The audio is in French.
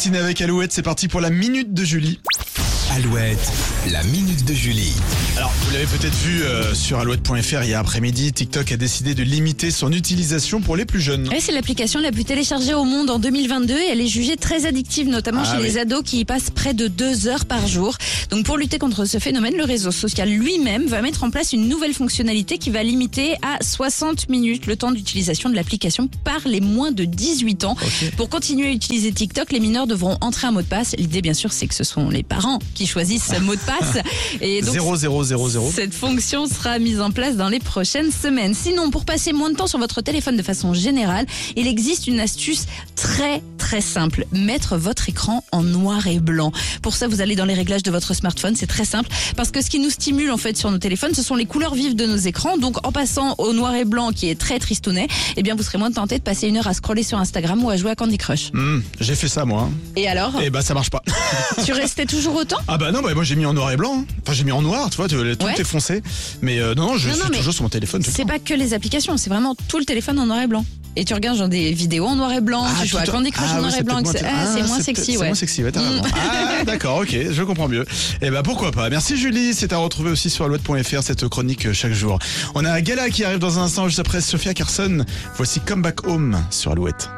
matinée avec Alouette, c'est parti pour la minute de Julie. Alouette, la minute de Julie. Alors, vous l'avez peut-être vu euh, sur alouette.fr hier après-midi, TikTok a décidé de limiter son utilisation pour les plus jeunes. C'est l'application la plus téléchargée au monde en 2022 et elle est jugée très addictive, notamment Ah chez oui. les ados qui y passent près de deux heures par jour. Donc pour lutter contre ce phénomène, le réseau social lui-même va mettre en place une nouvelle fonctionnalité qui va limiter à 60 minutes le temps d'utilisation de l'application par les moins de 18 ans. Pour continuer à utiliser TikTok, les mineurs devront entrer un mot de passe. L'idée, bien sûr, c'est que ce sont les parents qui choisissent ce mot de passe. Et donc, 0000. cette fonction sera mise en place dans les prochaines semaines. Sinon, pour passer moins de temps sur votre téléphone de façon générale, il existe une astuce très très simple. Mettre votre écran en noir et blanc. Pour ça, vous allez dans les réglages de votre smartphone. C'est très simple parce que ce qui nous stimule en fait sur nos téléphones, ce sont les couleurs vives de nos écrans. Donc, en passant au noir et blanc, qui est très tristounet, eh bien, vous serez moins tenté de passer une heure à scroller sur Instagram ou à jouer à Candy Crush. Hmm, j'ai fait ça moi. hein. Et alors, Et bah ça marche pas. tu restais toujours autant? Ah bah non, bah moi j'ai mis en noir et blanc. hein. Enfin j'ai mis en noir, tu vois, tout Ouais. est foncé. Mais euh, non, non, je Non, suis toujours sur mon téléphone. C'est pas que les applications, c'est vraiment tout le téléphone en noir et blanc. Et tu regardes genre des vidéos en noir et blanc, Ah, tu joues à Candy Crush ah en noir et blanc. c'est moins- ah, ah, moins sexy, peut-être- C'est ouais. moins sexy, ouais, t'as raison. Ah, d'accord, ok, je comprends mieux. Et bah pourquoi pas. Merci Julie, c'est à retrouver aussi sur alouette.fr cette chronique euh, chaque jour. On a Gala qui arrive dans un instant juste après Sophia Carson. Voici Come Back Home sur Alouette.